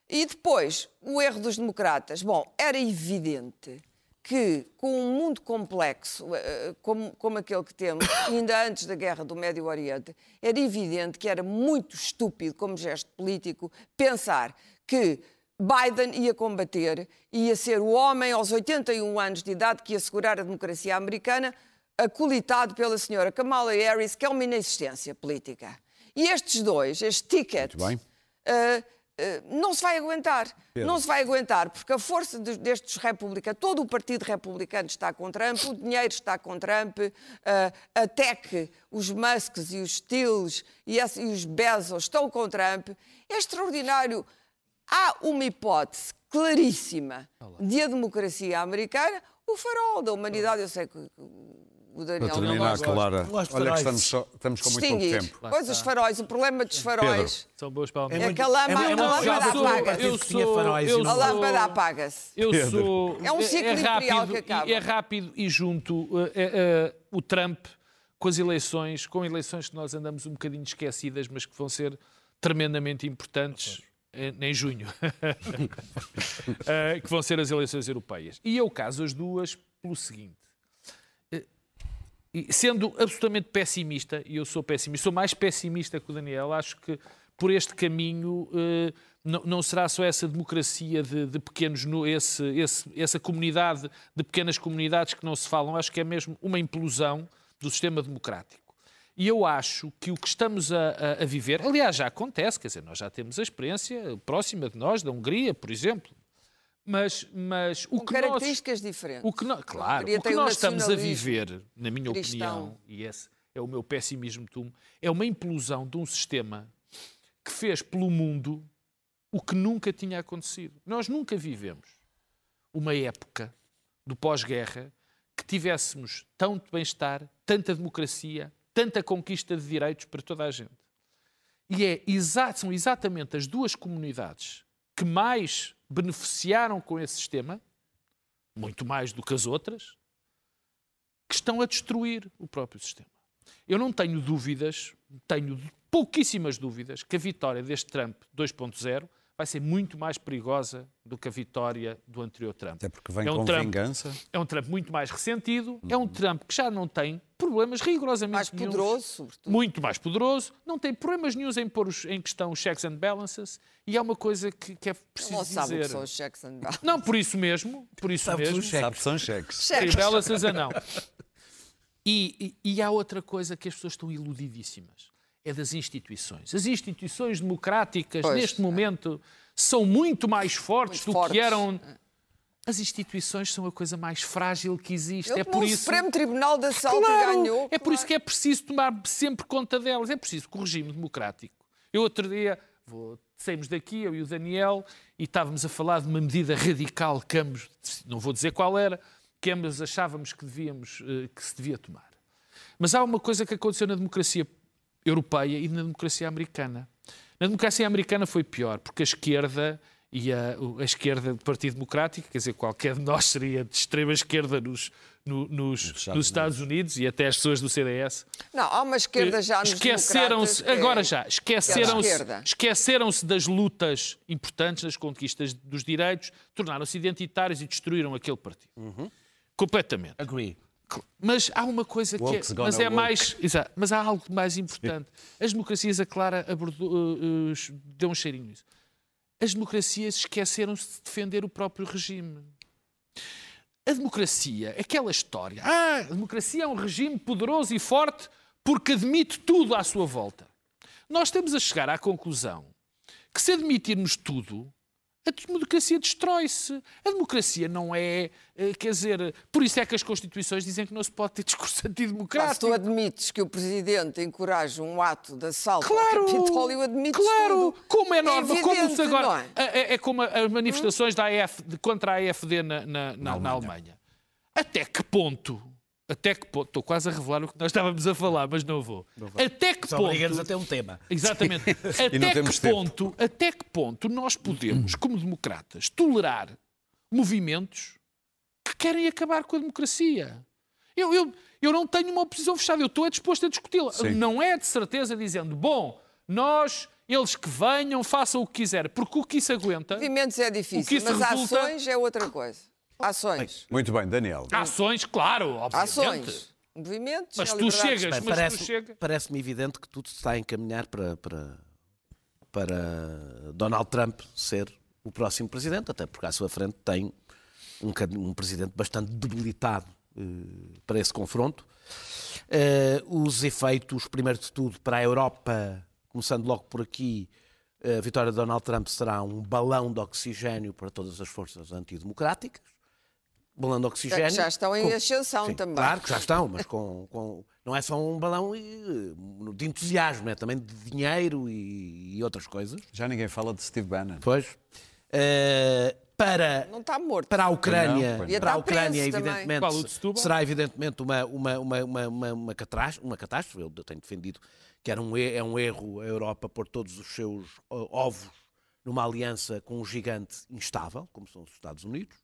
E depois, o erro dos democratas. Bom, era evidente que, com um mundo complexo eh, eh, como, como aquele que temos, [coughs] ainda antes da guerra do Médio Oriente, era evidente que era muito estúpido, como gesto político, pensar que Biden ia combater, ia ser o homem aos 81 anos de idade que ia assegurar a democracia americana, acolitado pela senhora Kamala Harris, que é uma inexistência política. E estes dois, este ticket, uh, eh, não se vai aguentar. Pedro. Não se vai aguentar, porque a força destes republicanos, todo o Partido Republicano está com Trump, o dinheiro está com Trump, uh, a Tech, os Musks e os Stills e, e os Bezos estão com Trump. É extraordinário. Há uma hipótese claríssima de a democracia americana, o farol da humanidade. Eu sei que o Daniel Para terminar, Clara, olha que estamos, só, estamos com muito pouco tempo. Pois os faróis, o problema dos faróis... Pedro. São boas palavras. É, que a lâmpada, é, a lâmpada apaga-se. Eu sou, eu sou, a lâmpada apaga-se. Eu sou... É um ciclo é, é rápido, que acaba. É rápido e junto é, o Trump com as eleições, com eleições que nós andamos um bocadinho esquecidas, mas que vão ser tremendamente importantes em junho, [laughs] que vão ser as eleições europeias. E eu caso as duas pelo seguinte sendo absolutamente pessimista, e eu sou pessimista, sou mais pessimista que o Daniel, acho que por este caminho eh, não, será só essa democracia de, de pequenos, esse, esse, essa comunidade de pequenas comunidades que não se falam, acho que é mesmo uma implosão do sistema democrático. E eu acho que o que estamos a, a, a, viver, aliás, já acontece, quer dizer, nós já temos a experiência próxima de nós, da Hungria, por exemplo, Mas, mas o Com que características nós, diferentes. O que no, claro, o que nós estamos a viver, na minha cristão. opinião, e esse é o meu pessimismo tumo, é uma implosão de um sistema que fez pelo mundo o que nunca tinha acontecido. Nós nunca vivemos uma época do pós-guerra que tivéssemos tanto bem-estar, tanta democracia, tanta conquista de direitos para toda a gente. E é exa são exatamente as duas comunidades que mais beneficiaram com esse sistema, muito mais do que as outras, que estão a destruir o próprio sistema. Eu não tenho dúvidas, tenho pouquíssimas dúvidas, que a vitória deste Trump 2.0 vai ser muito mais perigosa do que a vitória do anterior Trump. Até porque vem é um com Trump, vingança. É um Trump muito mais ressentido, uhum. é um Trump que já não tem problemas rigorosamente Mais poderoso, sobretudo. Muito mais poderoso, não tem problemas nenhums em pôr os, em questão os checks and balances e é uma coisa que, que é preciso não dizer. Não sabe o que são os checks and balances. Não, por isso mesmo, por isso sabe mesmo. Sabe que são cheques. Sim, balances é não. E, e, e há outra coisa que as pessoas estão iludidíssimas é das instituições. As instituições democráticas, pois. neste momento, são muito mais fortes muito do fortes. que eram. As instituições são a coisa mais frágil que existe. Eu, é por o isso. Supremo Tribunal da Salta claro, ganhou. É por claro. isso que é preciso tomar sempre conta delas. É preciso que o regime democrático. Eu outro dia vou, saímos daqui, eu e o Daniel, e estávamos a falar de uma medida radical que ambos, não vou dizer qual era, que ambos achávamos que devíamos, eh, que se devia tomar. Mas há uma coisa que aconteceu na democracia europeia e na democracia americana. Na democracia americana foi pior, porque a esquerda e a, a, esquerda do Partido Democrático, quer dizer, qualquer de nós seria de extrema esquerda nos, no, nos, nos, nos, Estados Unidos e até as pessoas do CDS. Não, há uma esquerda já nos Esqueceram-se, é agora já, esqueceram-se esqueceram das lutas importantes, das conquistas dos direitos, tornaram-se identitários e destruíram aquele partido. Uhum. Completamente. Agree. Mas há uma coisa que é, mas é mais, exato, mas há algo mais importante. As democracias, a Clara abordou, uh, uh, deu um cheirinho nisso. As democracias esqueceram-se de defender o próprio regime. A democracia, aquela história, ah, a democracia é um regime poderoso e forte porque admite tudo à sua volta. Nós estamos a chegar à conclusão que se admitirmos tudo, a democracia destrói-se. A democracia não é, eh, quer dizer, por isso é que as Constituições dizem que não se pode ter discurso antidemocrático. Se tu admites que o Presidente encoraja um ato de assalto claro, ao Capitólio, admites Claro, tudo. como é normal, é como se agora... É? É, é? como as manifestações da AF, contra a AFD na, na, na, na Alemanha. Alemanha. Até que ponto até que ponto, estou quase a revelar o que nós estávamos a falar, mas não vou. Não até que Só ponto. até um tema. Exatamente. [laughs] até que ponto, até que ponto nós podemos, como democratas, tolerar movimentos que querem acabar com a democracia? Eu, eu, eu não tenho uma oposição fechada, eu estou disposto a discuti-la. Não é de certeza dizendo, bom, nós eles que venham, façam o que quiserem, porque o que isso aguenta. Movimentos é difícil, mas resulta... ações é outra coisa. Ações. Muito bem, Daniel. Ações, claro, obviamente. Ações. Movimentos. Mas tu chegas, mas parece, tu chega... Parece-me evidente que tudo se está a encaminhar para, para, para Donald Trump ser o próximo presidente, até porque à sua frente tem um, um presidente bastante debilitado uh, para esse confronto. Uh, os efeitos, primeiro de tudo, para a Europa, começando logo por aqui, a vitória de Donald Trump será um balão de oxigênio para todas as forças antidemocráticas balão de oxigênio. Já estão em com... ascensão Sim, também. Claro que já estão, mas com, com, não é só um balão de entusiasmo, é também de dinheiro e, e outras coisas. Já ninguém fala de Steve Bannon. Pois. Uh, para, não está morto. para a Ucrânia, não, para a Ucrânia evidentemente, será evidentemente uma, uma, uma, uma, uma, uma, catástrofe, uma catástrofe. Eu tenho defendido que era um, é um erro a Europa pôr todos os seus ovos numa aliança com um gigante instável, como são os Estados Unidos.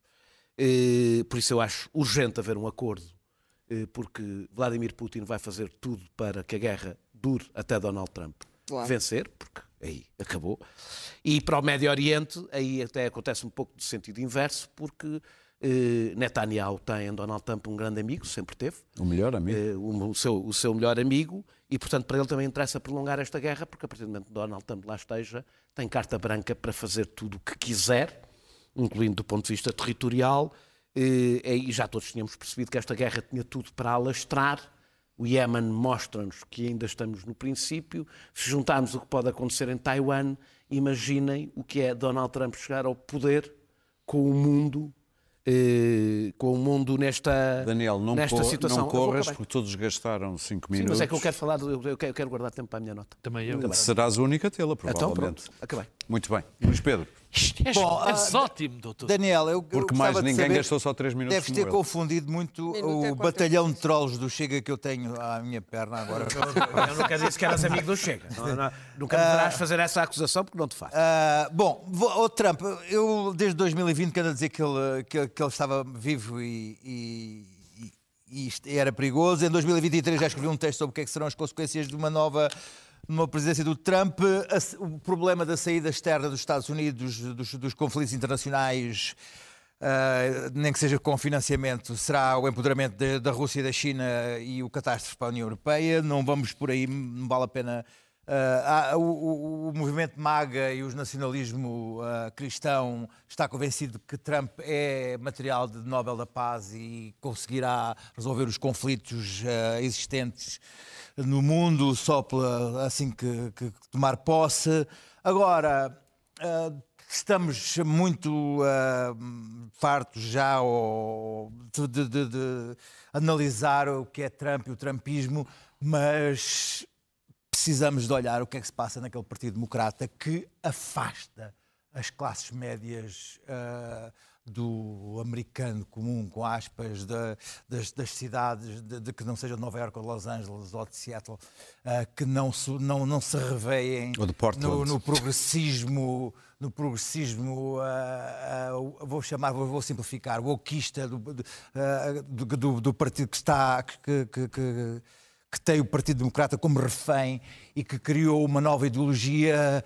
Eh, por isso eu acho urgente haver um acordo, eh, porque Vladimir Putin vai fazer tudo para que a guerra dure até Donald Trump claro. vencer, porque aí acabou. E para o Médio Oriente, aí até acontece um pouco de sentido inverso, porque eh, Netanyahu tem em Donald Trump um grande amigo, sempre teve. O melhor amigo. o, o, seu, o seu melhor amigo, e portanto para ele também interessa prolongar esta guerra, porque a partir do momento que Donald Trump lá esteja, tem carta branca para fazer tudo o que quiser incluindo do ponto de vista territorial, eh, e já todos tínhamos percebido que esta guerra tinha tudo para alastrar. O Iémen mostra-nos que ainda estamos no princípio. Se juntarmos o que pode acontecer em Taiwan, imaginem o que é Donald Trump chegar ao poder com o mundo eh, com o mundo nesta, Daniel, não nesta co situação. Não corras porque todos gastaram 5 minutos. Sim, mas é que eu quero falar, eu quero guardar tempo para a minha nota. Também eu. Serás a única tê-la, provavelmente. Então, pronto, acabei. Muito bem. Luís Pedro. És, Bom, és uh, ótimo, doutor. Daniel, eu Porque mais ninguém saber, gastou só 3 minutos. Deves ter confundido muito Minuto o batalhão de trolls do Chega que eu tenho à minha perna agora. Eu nunca disse que eras amigo do Chega. Não, não, nunca me deverás fazer essa acusação porque não te faz. Uh, bom, o Trump, eu desde 2020 quero dizer que ele, que, que ele estava vivo e, e e era perigoso. Em 2023 já escrevi um texto sobre o que, é que serão as consequências de uma nova numa presidência do Trump, o problema da saída externa dos Estados Unidos dos, dos conflitos internacionais, uh, nem que seja com financiamento, será o empoderamento de, da Rússia e da China e o catástrofe para a União Europeia. Não vamos por aí, não vale a pena. Uh, o, o, movimento MAGA e o nacionalismo uh, cristão está convencido que Trump é material de Nobel da Paz e conseguirá resolver os conflitos existentes no mundo só pela, assim que, que tomar posse. Agora, uh, estamos muito uh, fartos já de, de, de, analisar o que é Trump e o Trumpismo, mas precisamos de olhar o que é que se passa naquele Partido Democrata que afasta as classes médias. Uh, do americano comum, com aspas, de, das, das, cidades, de, de, que não seja de Nova Iorque ou de Los Angeles ou de Seattle, uh, que não, não, não se reveem no, no, progressismo, no progressismo, uh, vou chamar, vou, vou simplificar, o oquista do, do, do, do, partido que está, que, que, que que tem o Partido Democrata como refém e que criou uma nova ideologia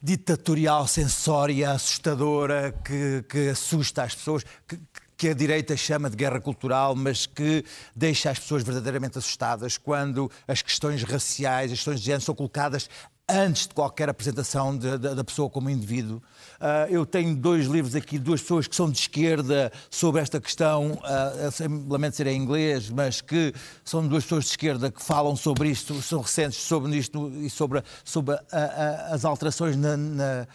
ditatorial, sensória, assustadora, que, que assusta as pessoas, que, que a direita chama de guerra cultural, mas que deixa as pessoas verdadeiramente assustadas quando as questões raciais, as questões de género são coladas antes de qualquer apresentação de, de, da pessoa como indivíduo. Uh, eu tenho dois livros aqui, duas pessoas que são de esquerda sobre esta questão, uh, lamento ser em inglês, mas que são duas pessoas de esquerda que falam sobre isto, são recentes sobre isto e sobre, sobre a, a, as alterações na, na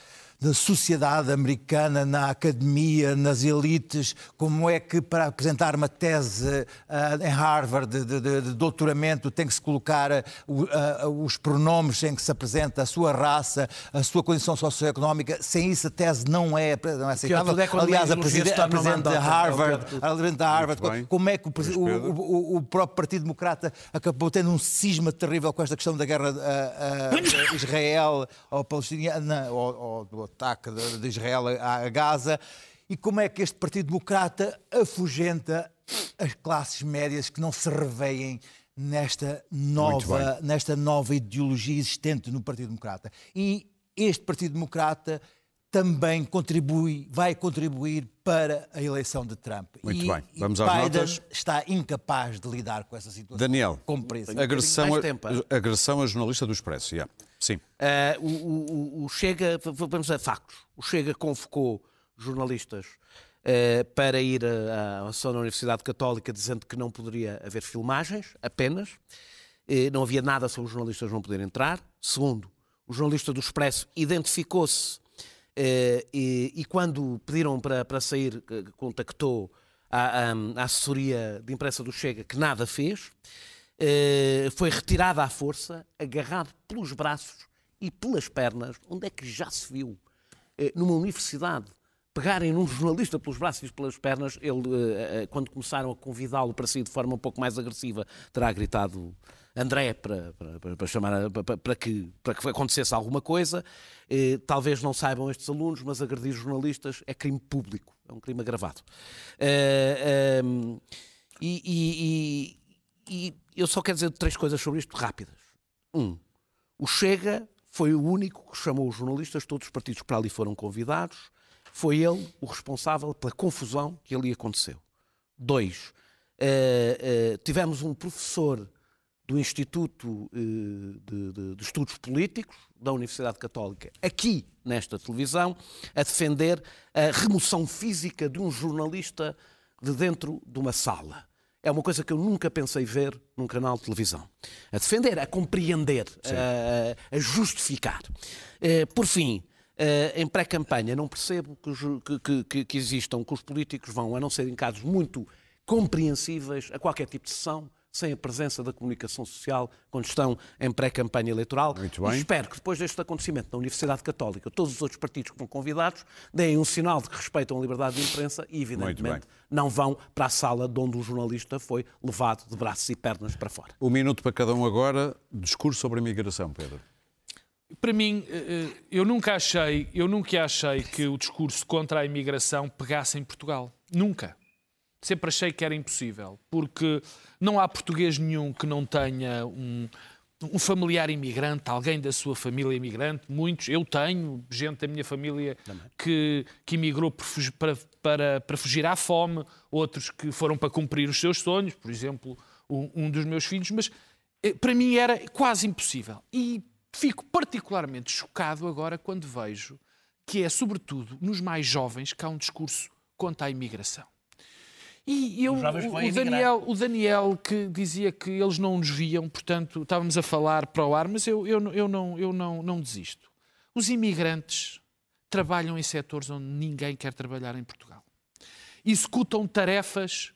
da sociedade americana, na academia, nas elites, como é que para apresentar uma tese uh, em Harvard de, de, de, doutoramento tem que se colocar uh, uh, os pronomes em que se apresenta a sua raça, a sua condição socioeconómica, sem isso a tese não é, não é aceitável. É Aliás, a presidente, a presidente de Harvard, a presidente de Harvard, como é que o, o, o, próprio Partido Democrata acabou tendo um cisma terrível com esta questão da guerra Israel ou palestina, ou, ou ataque de Israel a Gaza e como é que este Partido Democrata afugenta as classes médias que não se reveem nesta nova, nesta nova ideologia existente no Partido Democrata. E este Partido Democrata também contribui, vai contribuir para a eleição de Trump. Muito e, bem, vamos às Biden notas. está incapaz de lidar com essa situação. Daniel, agressão, a, agressão a jornalista do Expresso, yeah. sim. Uh, o, o, o, Chega, vamos a factos, o Chega convocou jornalistas uh, para ir à ação da Universidade Católica dizendo que não poderia haver filmagens, apenas, uh, não havia nada sobre os jornalistas não poderem entrar. Segundo, o jornalista do Expresso identificou-se e, e, quando pediram para, para sair, contactou a, a, assessoria de imprensa do Chega, que nada fez, eh, foi retirado à força, agarrado pelos braços e pelas pernas, onde é que já se viu, eh, numa universidade, pegarem num jornalista pelos braços e pelas pernas, ele, quando começaram a convidá-lo para sair de forma um pouco mais agressiva, terá gritado André para, para, para chamar para, para, que, para que acontecesse alguma coisa. Eh, talvez não saibam estes alunos, mas agredir jornalistas é crime público, é um crime agravado. Eh, ehm, e, e, e, e eu só quero dizer três coisas sobre isto rápidas. Um, o Chega foi o único que chamou os jornalistas, todos os partidos para ali foram convidados, foi ele o responsável pela confusão que ali aconteceu. Dois, uh, uh, tivemos um professor do Instituto eh, de, de, de, Estudos Políticos da Universidade Católica, aqui nesta televisão, a defender a remoção física de um jornalista de dentro de uma sala. É uma coisa que eu nunca pensei ver num canal de televisão. A defender, a compreender, a, a, justificar. Eh, por fim, em pré-campanha, não percebo que, que, que, que existam, que os políticos vão, a não ser em casos muito compreensíveis, a qualquer tipo de sessão, sem a presença da comunicação social quando estão em pré-campanha eleitoral. Muito bem. E espero que depois deste acontecimento na Universidade Católica, todos os outros partidos que vão convidados deem um sinal de que respeitam a liberdade de imprensa e, evidentemente, não vão para a sala de onde o jornalista foi levado de braços e pernas para fora. O minuto para cada um agora. Discurso sobre a migração, Pedro. Para mim, eh, eh, eu nunca achei, eu nunca achei que o discurso contra a imigração pegasse em Portugal. Nunca sempre achei que era impossível, porque não há português nenhum que não tenha um, um familiar imigrante, alguém da sua família imigrante, muitos, eu tenho gente da minha família que, que imigrou para, para, para fugir à fome, outros que foram para cumprir os seus sonhos, por exemplo, um, um dos meus filhos, mas eh, para mim era quase impossível. E fico particularmente chocado agora quando vejo que é, sobretudo, nos mais jovens que há um discurso contra a imigração. E eu, o, Daniel, o Daniel que dizia que eles não nos viam, portanto, estávamos a falar para o ar, mas eu, eu, eu, não, eu não, não desisto. Os imigrantes trabalham em setores onde ninguém quer trabalhar em Portugal. Executam tarefas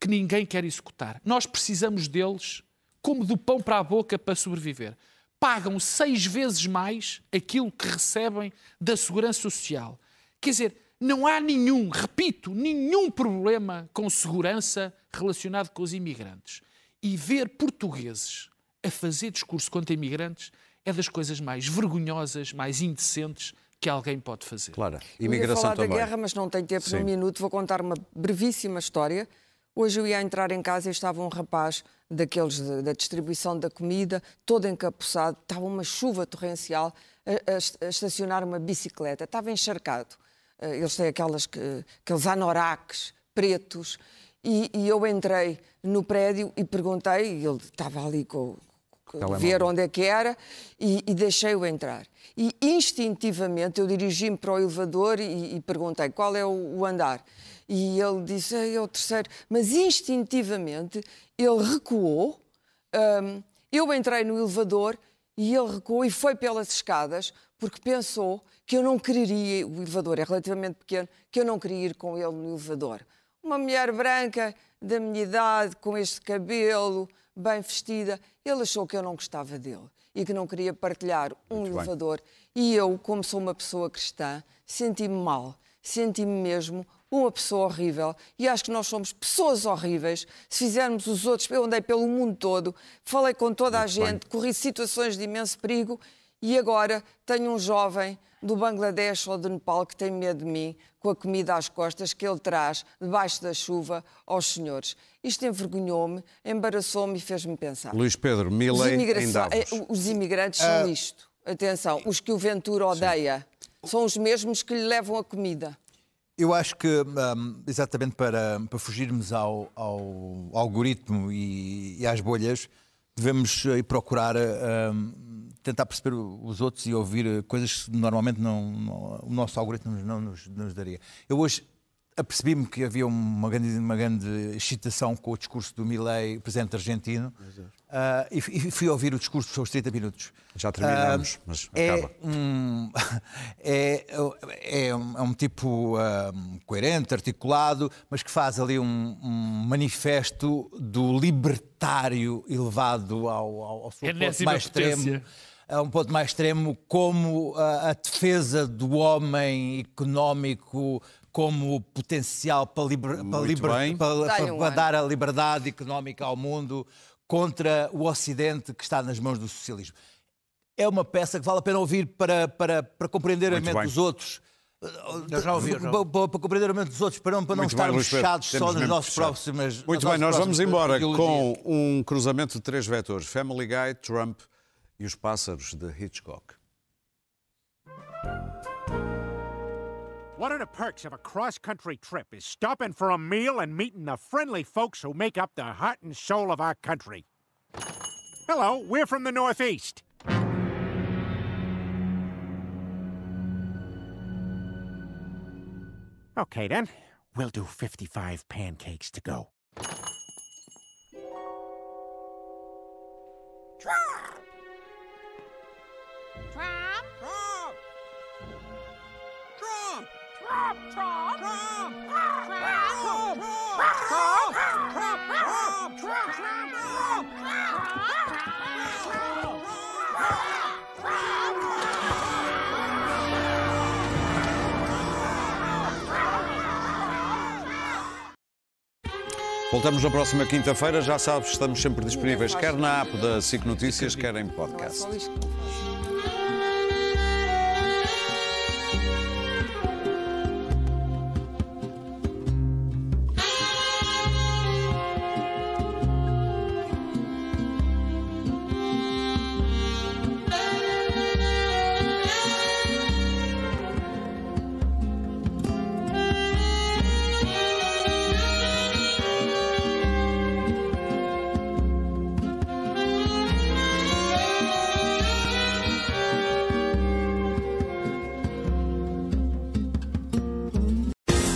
que ninguém quer executar. Nós precisamos deles como do pão para a boca para sobreviver. Pagam seis vezes mais aquilo que recebem da Segurança Social. Quer dizer, não há nenhum, repito, nenhum problema com segurança relacionado com os imigrantes. E ver portugueses a fazer discurso contra imigrantes é das coisas mais vergonhosas, mais indecentes que alguém pode fazer. Claro, imigração eu ia falar também. da guerra, mas não tenho tempo Sim. num minuto. Vou contar uma brevíssima história. Hoje eu ia entrar em casa e estava um rapaz daqueles da distribuição da comida, todo encapuçado, estava uma chuva torrencial, a, a, a estacionar uma bicicleta, estava encharcado. Eh, eles têm aquelas, aqueles anoraques pretos, e, e, eu entrei no prédio e perguntei, e ele estava ali com, com ver onde é que era, e, e deixei-o entrar. E instintivamente eu dirigi-me para o elevador e, e, perguntei qual é o, o andar. E ele disse, é o terceiro. Mas instintivamente ele recuou, um, eu entrei no elevador e ele recuou e foi pelas escadas porque pensou que eu não quereria, o elevador é relativamente pequeno, que eu não queria ir com ele no elevador. Uma mulher branca da minha idade, com este cabelo, bem vestida, ele achou que eu não gostava dele e que não queria partilhar um Muito elevador. Bem. E eu, como sou uma pessoa cristã, senti-me mal, senti-me mesmo uma pessoa horrível e acho que nós somos pessoas horríveis se fizermos os outros. Eu andei pelo mundo todo, falei com toda Muito a gente, bem. corri situações de imenso perigo e agora tenho um jovem do Bangladesh ou do Nepal que tem medo de mim, com a comida às costas que ele traz debaixo da chuva aos senhores. Isto envergonhou-me, embaraçou-me e fez-me pensar. Luís Pedro, Milley em Davos. Eh, os imigrantes são uh... isto. Atenção, os que o Ventura odeia Sim. são os mesmos que lhe levam a comida. Eu acho que, um, exatamente para, para fugirmos ao, ao algoritmo e, e, às bolhas, devemos ir procurar um, tentar perceber os outros e ouvir eh, coisas que normalmente não, não o nosso algoritmo não nos, nos daria. Eu hoje apercebi-me que havia uma grande, uma grande excitação com o discurso do Milley, presidente argentino, uh, e, e, fui ouvir o discurso sobre os 30 minutos. Já terminamos, uh, mas é acaba. Um, [laughs] é, é, um, é um tipo um, coerente, articulado, mas que faz ali um, um manifesto do libertário elevado ao, ao, ao seu ponto mais extremo a um ponto mais extremo, como a, a defesa do homem económico como potencial para, liber, para, liber, para, para dar a liberdade económica ao mundo contra o Ocidente que está nas mãos do socialismo. É uma peça que vale a pena ouvir para, para, para compreender Muito a mente bem. dos outros. Eu já ouvi. Para, para, compreender a mente dos outros, para não, para não estarmos fechados só nos nossos próximos. Muito bem, nós vamos embora com um cruzamento de três vetores: Family Guy, Trump e os pássaros de Hitchcock. One of the perks of a cross-country trip is stopping for a meal and meeting the friendly folks who make up the heart and soul of our country. Hello, we're from the Northeast. Okay, then. We'll do 55 pancakes to go. Voltamos na próxima quinta-feira. Já sabes, estamos sempre disponíveis, quer na app da SIC Notícias, quer em podcast.